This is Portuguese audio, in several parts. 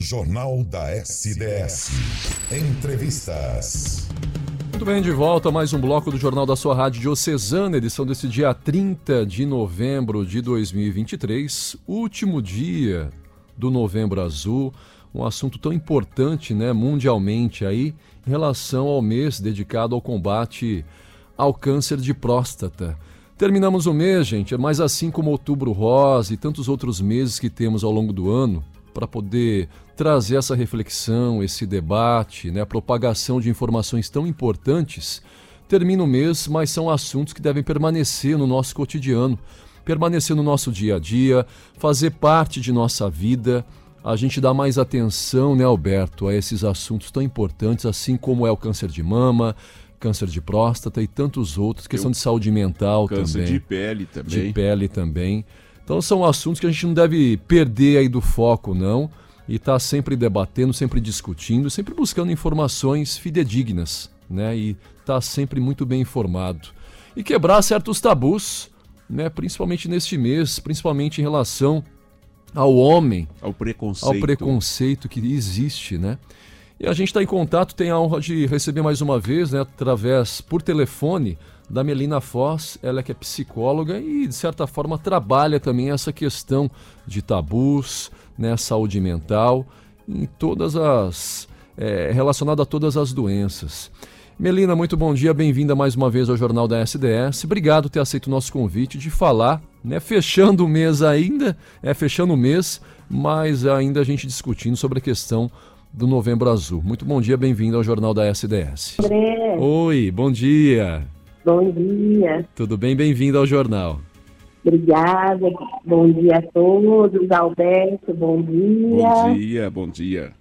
Jornal da SDS. Entrevistas. Muito bem, de volta a mais um bloco do Jornal da Sua Rádio Diocesana, edição desse dia 30 de novembro de 2023, último dia do Novembro Azul, um assunto tão importante, né, mundialmente aí, em relação ao mês dedicado ao combate ao câncer de próstata. Terminamos o mês, gente, mas assim como Outubro Rosa e tantos outros meses que temos ao longo do ano, para poder trazer essa reflexão, esse debate, né, a propagação de informações tão importantes, termina o mês, mas são assuntos que devem permanecer no nosso cotidiano, permanecer no nosso dia a dia, fazer parte de nossa vida. A gente dá mais atenção, né, Alberto, a esses assuntos tão importantes, assim como é o câncer de mama, câncer de próstata e tantos outros, questão de saúde mental câncer também. de pele também. De pele também. Então são assuntos que a gente não deve perder aí do foco, não, e estar tá sempre debatendo, sempre discutindo, sempre buscando informações fidedignas, né? E estar tá sempre muito bem informado. E quebrar certos tabus, né? Principalmente neste mês, principalmente em relação ao homem, ao preconceito, ao preconceito que existe, né? E a gente está em contato, tem a honra de receber mais uma vez, né, através por telefone, da Melina Foz, ela que é psicóloga e, de certa forma, trabalha também essa questão de tabus, né, saúde mental, em todas as. É, relacionada a todas as doenças. Melina, muito bom dia, bem-vinda mais uma vez ao Jornal da SDS. Obrigado por ter aceito o nosso convite de falar, né, fechando o mês ainda, é fechando o mês, mas ainda a gente discutindo sobre a questão do Novembro Azul. Muito bom dia, bem-vindo ao Jornal da SDS. André. Oi, bom dia. Bom dia. Tudo bem? Bem-vindo ao jornal. Obrigada. Bom dia a todos. Alberto, bom dia. Bom dia, bom dia.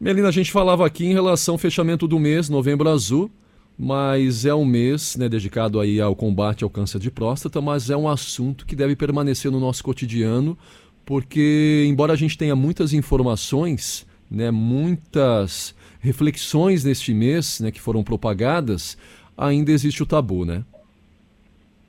Melina, a gente falava aqui em relação ao fechamento do mês, Novembro Azul, mas é um mês né, dedicado aí ao combate ao câncer de próstata, mas é um assunto que deve permanecer no nosso cotidiano, porque embora a gente tenha muitas informações, né, muitas reflexões neste mês né, que foram propagadas, ainda existe o tabu, né?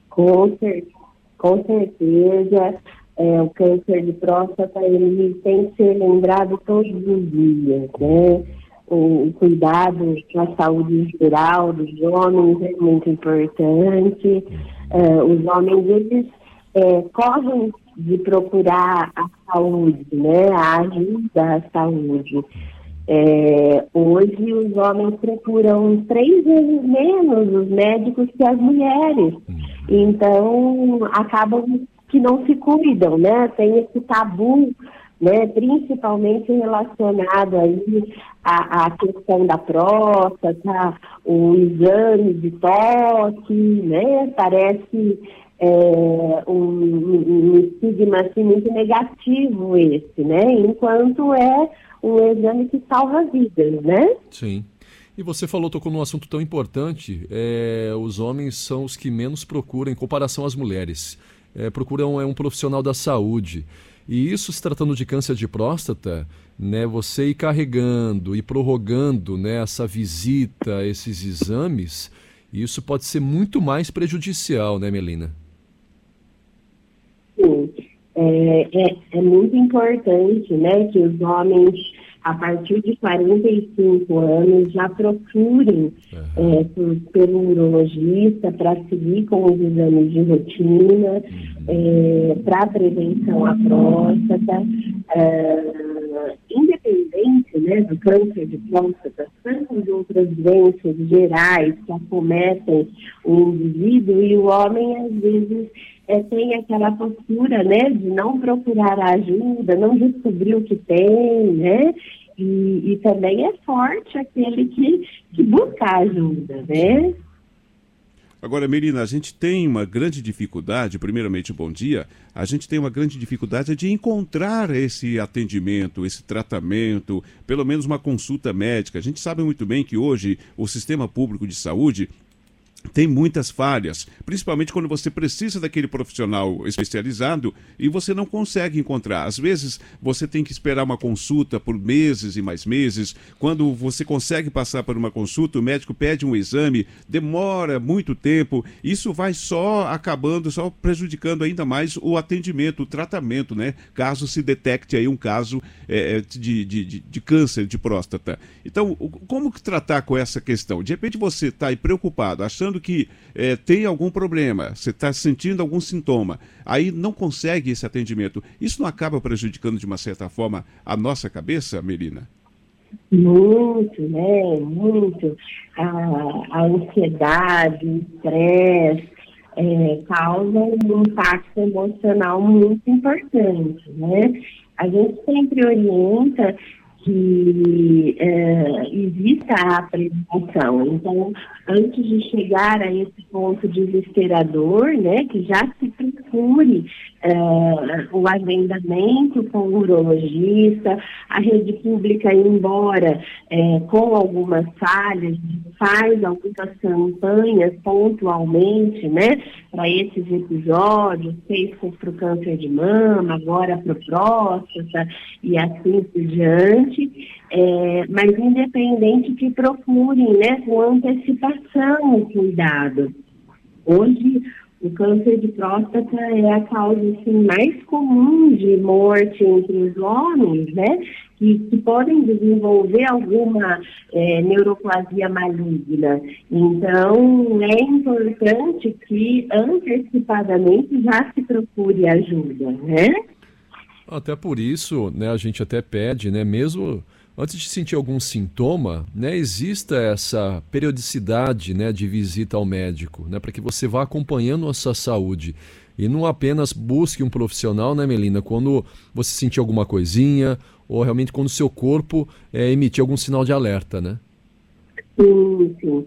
Com, cer com certeza. É, o câncer de próstata ele tem que ser lembrado todos os dias, né? O, o cuidado com a saúde geral dos homens é muito importante. É, os homens, eles é, correm de procurar a saúde, né? A ajuda à saúde. É, hoje os homens procuram três vezes menos os médicos que as mulheres. Então acabam que não se cuidam, né? Tem esse tabu, né? Principalmente relacionado aí à, à questão da próstata, o exame de toque, né? Parece é, um, um estigma assim, muito negativo esse, né? Enquanto é um exame que salva vidas, né? Sim. E você falou, tocou num assunto tão importante, é, os homens são os que menos procuram em comparação às mulheres. É, procuram é um profissional da saúde. E isso se tratando de câncer de próstata, né, você ir carregando e prorrogando né, essa visita, esses exames, isso pode ser muito mais prejudicial, né, Melina? É, é, é, muito importante né, que os homens, a partir de 45 anos, já procurem uhum. é, por, pelo urologista para seguir com os exames de rotina, uhum. É, para prevenção à próstata. É, independente né, do câncer de próstata, tantas outras doenças gerais que acometem o indivíduo e o homem, às vezes, é, tem aquela postura, né, de não procurar ajuda, não descobrir o que tem, né, e, e também é forte aquele que, que busca ajuda, né. Agora, Melina, a gente tem uma grande dificuldade, primeiramente, bom dia, a gente tem uma grande dificuldade de encontrar esse atendimento, esse tratamento, pelo menos uma consulta médica. A gente sabe muito bem que hoje o sistema público de saúde tem muitas falhas, principalmente quando você precisa daquele profissional especializado e você não consegue encontrar. Às vezes você tem que esperar uma consulta por meses e mais meses. Quando você consegue passar por uma consulta, o médico pede um exame, demora muito tempo. Isso vai só acabando, só prejudicando ainda mais o atendimento, o tratamento, né? Caso se detecte aí um caso é, de, de, de, de câncer de próstata. Então, como tratar com essa questão? De repente você está aí preocupado, achando achando que é, tem algum problema, você está sentindo algum sintoma, aí não consegue esse atendimento. Isso não acaba prejudicando de uma certa forma a nossa cabeça, Melina? Muito, né? Muito. A, a ansiedade, o estresse é, causam um impacto emocional muito importante, né? A gente sempre orienta que é, exista a prevenção. Então, antes de chegar a esse ponto desesperador, né, que já se procure é, o agendamento com o urologista, a rede pública, embora é, com algumas falhas, faz algumas campanhas pontualmente, né, para esses episódios, fez para o câncer de mama, agora para o próstata e assim por diante, é, mas independente que procurem, né, com antecipação o cuidado. Hoje, o câncer de próstata é a causa assim, mais comum de morte entre os homens, né? Que, que podem desenvolver alguma é, neuroplasia maligna. Então, é importante que antecipadamente já se procure ajuda, né? Até por isso, né, a gente até pede, né, mesmo antes de sentir algum sintoma, né, exista essa periodicidade né, de visita ao médico, né, para que você vá acompanhando a sua saúde. E não apenas busque um profissional, né, Melina, quando você sentir alguma coisinha, ou realmente quando o seu corpo é, emitir algum sinal de alerta, né? Sim, sim.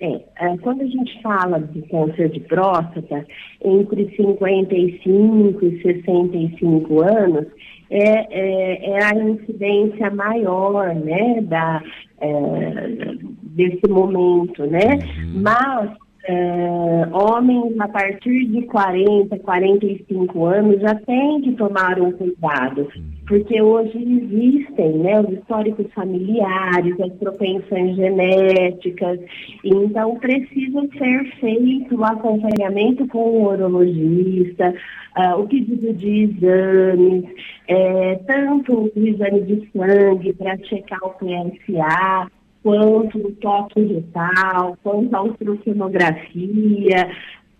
É, é quando a gente fala de câncer de próstata, entre 55 e 65 anos, é, é, é a incidência maior, né, da, é, desse momento, né? Uhum. Mas é, homens a partir de 40, 45 anos já têm que tomar um cuidado, porque hoje existem né, os históricos familiares, as propensões genéticas, então precisa ser feito o acompanhamento com o urologista, uh, o pedido de exames, é, tanto o exame de sangue para checar o PSA, quanto o toque retal, quanto a ultrassonografia,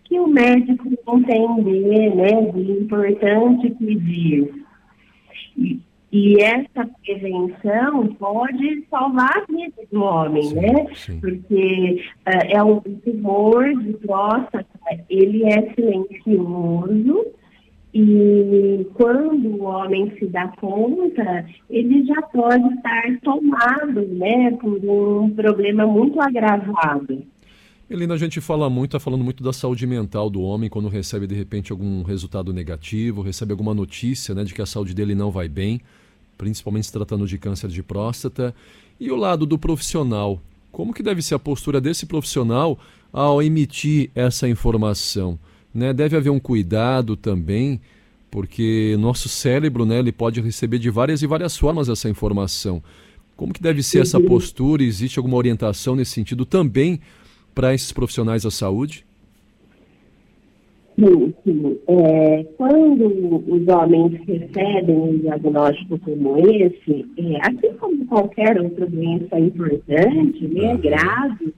que o médico entender, né, de importante pedir. E, essa prevenção pode salvar a vida do homem, sim, né? Sim. Porque uh, é um tumor de próstata, ele é silencioso, e quando o homem se dá conta, ele já pode estar tomado né, por um problema muito agravado. Helena, a gente fala muito, está falando muito da saúde mental do homem quando recebe de repente algum resultado negativo, recebe alguma notícia né, de que a saúde dele não vai bem, principalmente se tratando de câncer de próstata. E o lado do profissional, como que deve ser a postura desse profissional ao emitir essa informação? Né? Deve haver um cuidado também, porque nosso cérebro né, ele pode receber de várias e várias formas essa informação. Como que deve ser essa postura? Existe alguma orientação nesse sentido também para esses profissionais da saúde? Sim, sim. É, quando os homens recebem um diagnóstico como esse, é, assim como qualquer outra doença importante, né, grave,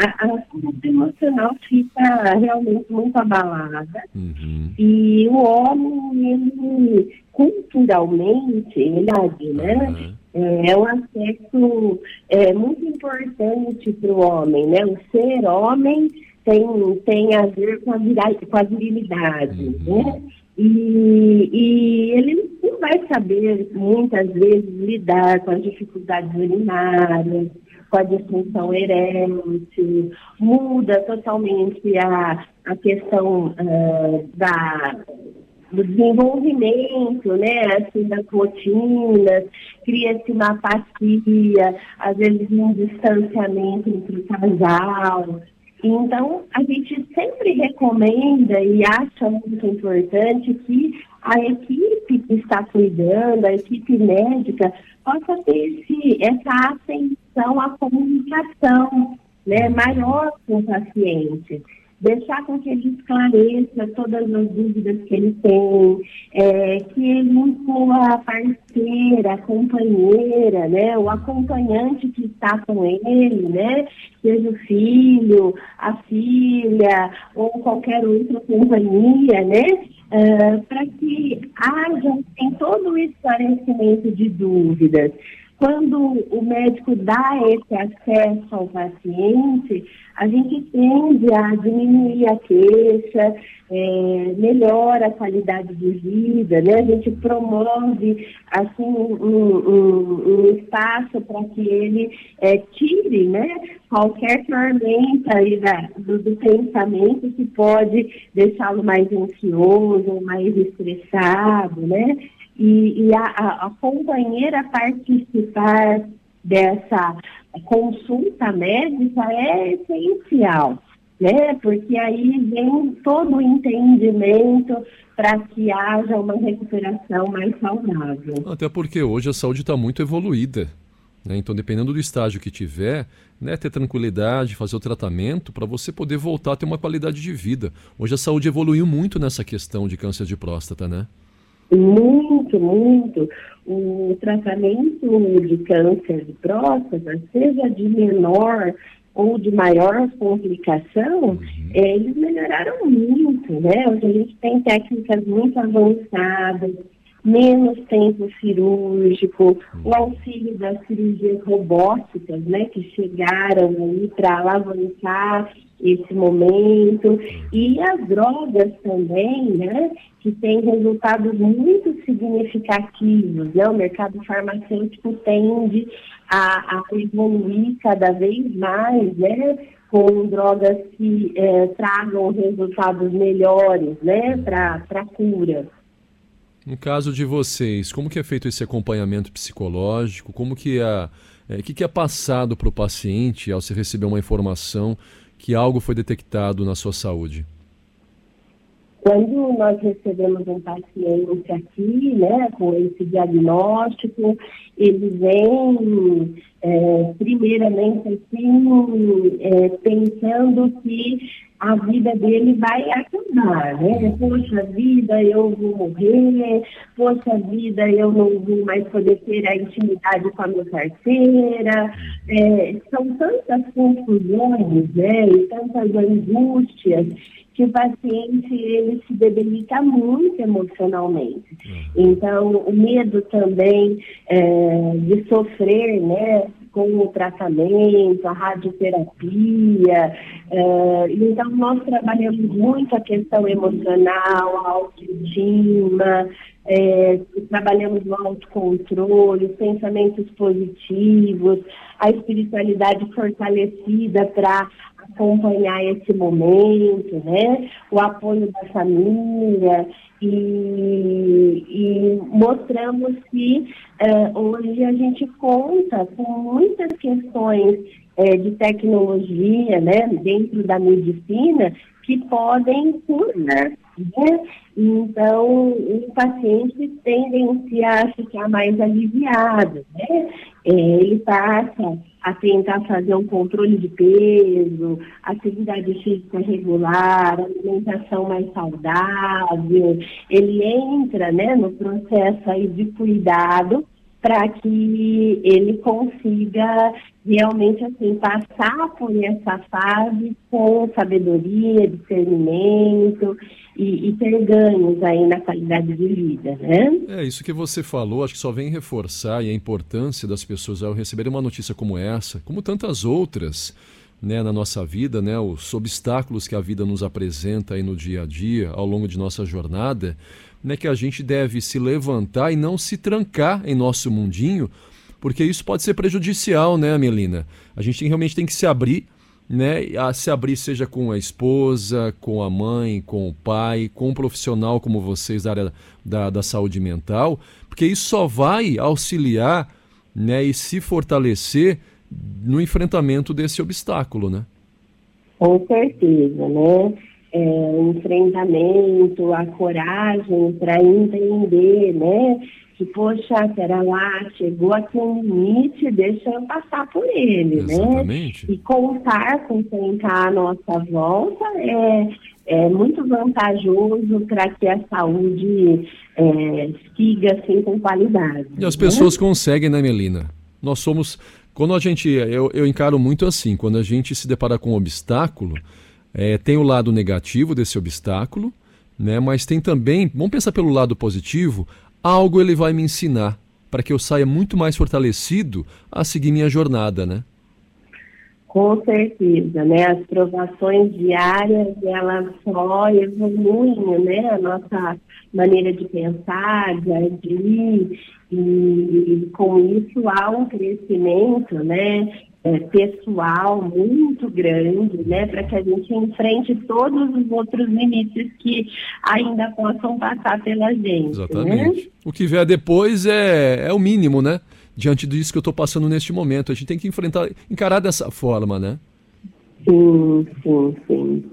a, a saúde emocional fica realmente muito abalada. Uhum. E o homem, ele, culturalmente, ele né? Uhum. É um aspecto é, muito importante para o homem, né? O ser homem tem, tem a ver com a, com a virilidade, uhum. né? E, e, ele não vai saber, muitas vezes, lidar com as dificuldades urinárias, com a disfunção erétil, muda totalmente a, a questão uh, da, do desenvolvimento, né, assim, das rotinas, cria-se uma apatia, às vezes um distanciamento entre o casal. Então, a gente sempre recomenda e acha muito importante que a equipe que está cuidando, a equipe médica, possa ter esse, essa atenção à comunicação né, maior com o paciente deixar com que ele esclareça todas as dúvidas que ele tem, é, que ele inclua a parceira, a companheira, né, o acompanhante que está com ele, né, seja o filho, a filha ou qualquer outra companhia, né, uh, para que haja tem todo o esclarecimento de dúvidas. Quando o médico dá esse acesso ao paciente, a gente tende a diminuir a queixa, é, melhora a qualidade de vida, né? A gente promove assim um, um, um espaço para que ele é, tire, né? Qualquer tormenta aí da, do, do pensamento que pode deixá-lo mais ansioso, mais estressado, né? E, e a, a, a companheira participar dessa consulta médica é essencial, né? Porque aí vem todo o entendimento para que haja uma recuperação mais saudável. Até porque hoje a saúde está muito evoluída. Né? Então, dependendo do estágio que tiver, né, ter tranquilidade, fazer o tratamento para você poder voltar a ter uma qualidade de vida. Hoje a saúde evoluiu muito nessa questão de câncer de próstata, né? Muito, muito. O tratamento de câncer de próstata, seja de menor ou de maior complicação, uhum. é, eles melhoraram muito, né? Hoje a gente tem técnicas muito avançadas, menos tempo cirúrgico, uhum. o auxílio das cirurgias robóticas, né, que chegaram aí para alavancar esse momento, e as drogas também, né, que têm resultados muito significativos, né, o mercado farmacêutico tende a, a evoluir cada vez mais, né, com drogas que é, tragam resultados melhores, né, para cura. No caso de vocês, como que é feito esse acompanhamento psicológico? Como que é, é que, que é passado para o paciente ao se receber uma informação que algo foi detectado na sua saúde? Quando nós recebemos um paciente aqui, né, com esse diagnóstico, ele vem, é, primeiramente, assim, é, pensando que a vida dele vai acabar, né? Poxa vida, eu vou morrer, poxa vida, eu não vou mais poder ter a intimidade com a minha parceira. É, são tantas confusões, né? E tantas angústias que o paciente ele se debilita muito emocionalmente. Então, o medo também é, de sofrer, né? com o tratamento, a radioterapia. Uh, então, nós trabalhamos muito a questão emocional, a autoestima, é, trabalhamos no autocontrole, os pensamentos positivos, a espiritualidade fortalecida para acompanhar esse momento, né? O apoio da família e, e mostramos que uh, hoje a gente conta com muitas questões uh, de tecnologia, né? Dentro da medicina que podem curar. Né? Então, o paciente tende a ficar mais aliviado, né? Ele passa a tentar fazer um controle de peso, atividade física regular, alimentação mais saudável. Ele entra né, no processo aí de cuidado para que ele consiga realmente assim passar por essa fase com sabedoria, discernimento e, e, ter ganhos aí na qualidade de vida, né? É isso que você falou, acho que só vem reforçar a importância das pessoas ao receberem uma notícia como essa, como tantas outras. Né, na nossa vida, né, os obstáculos que a vida nos apresenta aí no dia a dia, ao longo de nossa jornada, né, que a gente deve se levantar e não se trancar em nosso mundinho, porque isso pode ser prejudicial, né, Melina? A gente realmente tem que se abrir, né, a se abrir seja com a esposa, com a mãe, com o pai, com um profissional como vocês da área da, da saúde mental, porque isso só vai auxiliar, né, e se fortalecer no enfrentamento desse obstáculo, né? Com certeza, né? É, o enfrentamento, a coragem para entender, né? Que, poxa, pera lá, chegou aqui um limite, deixa eu passar por ele, Exatamente. né? E contar com quem está à nossa volta é, é muito vantajoso para que a saúde é, siga assim com qualidade. E as né? pessoas conseguem, né, Melina? Nós somos. Quando a gente. Eu, eu encaro muito assim, quando a gente se depara com um obstáculo, é, tem o lado negativo desse obstáculo, né? Mas tem também. Vamos pensar pelo lado positivo, algo ele vai me ensinar para que eu saia muito mais fortalecido a seguir minha jornada, né? Com certeza, né? As provações diárias, elas só evoluem, né? A nossa maneira de pensar, de agir, e com isso há um crescimento, né? É, pessoal muito grande, né? Para que a gente enfrente todos os outros limites que ainda possam passar pela gente. Exatamente. Né? O que vier depois é, é o mínimo, né? Diante disso que eu estou passando neste momento. A gente tem que enfrentar, encarar dessa forma, né? Sim, sim, sim.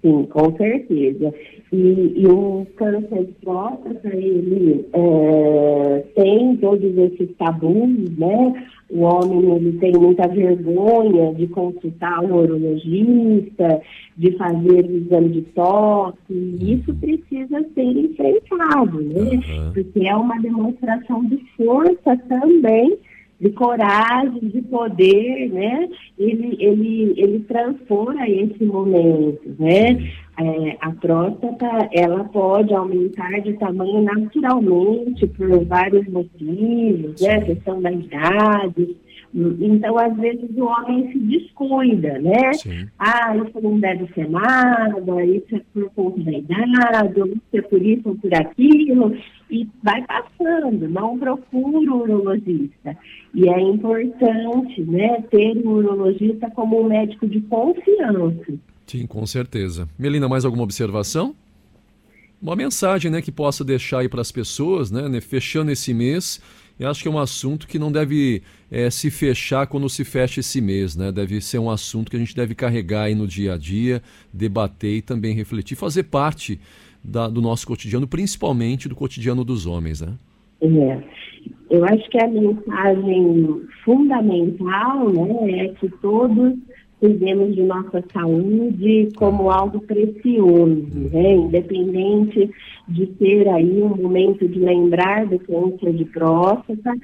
Sim, com certeza. E, e o câncer de próstata, ele é, tem todos esses tabus, né? O homem, ele tem muita vergonha de consultar um urologista, de fazer o exame de toque, e isso precisa ser enfrentado, né? Uhum. Porque é uma demonstração de força também, de coragem, de poder, né? Ele, ele, ele transforma esse momento, né? É, a próstata, ela pode aumentar de tamanho naturalmente por vários motivos, né? A questão da idade. Então, às vezes, o homem se descuida, né? Sim. Ah, isso não deve ser nada, isso é por conta da idade, isso é por isso ou por aquilo, e vai passando, não procura o urologista. E é importante, né, ter um urologista como um médico de confiança. Sim, com certeza. Melina, mais alguma observação? Uma mensagem, né, que possa deixar aí para as pessoas, né, né, fechando esse mês. Eu acho que é um assunto que não deve é, se fechar quando se fecha esse mês, né? Deve ser um assunto que a gente deve carregar aí no dia a dia, debater e também refletir, fazer parte da, do nosso cotidiano, principalmente do cotidiano dos homens, né? É. Eu acho que a mensagem fundamental, né, é que todos cuidemos de nossa saúde como algo precioso, né? independente de ter aí um momento de lembrar do câncer de próstata,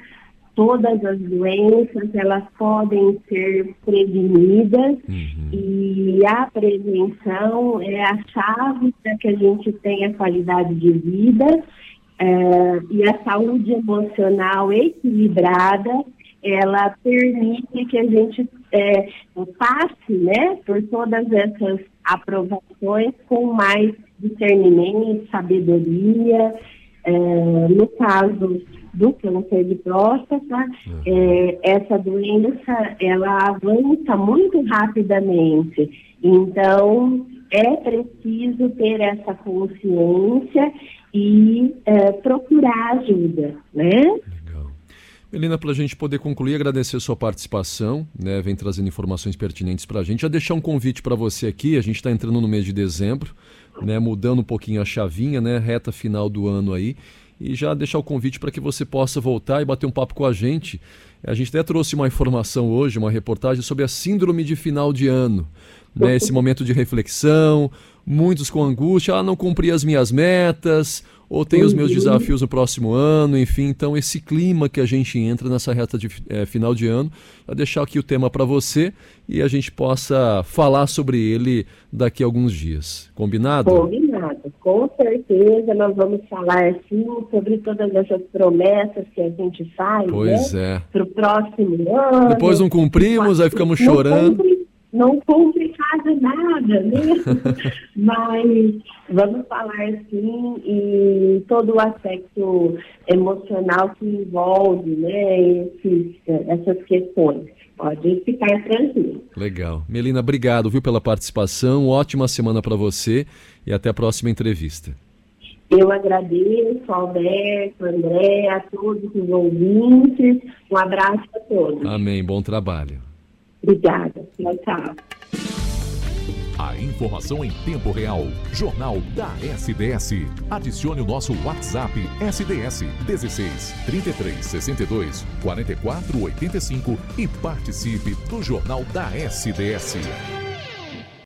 todas as doenças elas podem ser prevenidas Uhum. e a prevenção é a chave para que a gente tenha qualidade de vida eh, e a saúde emocional equilibrada ela permite que a gente eh, passe né, por todas essas aprovações com mais discernimento, sabedoria. Eh, no caso do câncer de próstata, eh, essa doença ela avança muito rapidamente. Então, é preciso ter essa consciência e eh, procurar ajuda, né? Melina, para a gente poder concluir, agradecer sua participação, né? Vem trazendo informações pertinentes para a gente. Já deixar um convite para você aqui, a gente está entrando no mês de dezembro, né? Mudando um pouquinho a chavinha, né? Reta final do ano aí. E já deixar o convite para que você possa voltar e bater um papo com a gente. A gente até trouxe uma informação hoje, uma reportagem sobre a síndrome de final de ano. Né? Esse momento de reflexão, muitos com angústia, ah, não cumpri as minhas metas, ou tenho os meus desafios no próximo ano, enfim. Então, esse clima que a gente entra nessa reta de eh, final de ano, vou deixar aqui o tema para você e a gente possa falar sobre ele daqui a alguns dias. Combinado? Combinado, com certeza nós vamos falar sim sobre todas essas promessas que a gente faz, Pois né? é. Para o próximo ano. Depois não cumprimos, aí ficamos Não chorando. Não cumpre quase nada, né? Mas vamos falar sim e todo o aspecto emocional que envolve, né, esses, essas questões. Pode ficar tranquilo. Legal. Melina, obrigado, viu, pela participação. Ótima semana para você e até a próxima entrevista. Eu agradeço, Alberto, André, a todos os ouvintes. Um abraço a todos. Amém. Bom trabalho. Obrigada. Tchau, tchau. A informação em tempo real. Jornal da SDS. Adicione o nosso WhatsApp SDS 16 33 62 44 85 e participe do Jornal da SDS.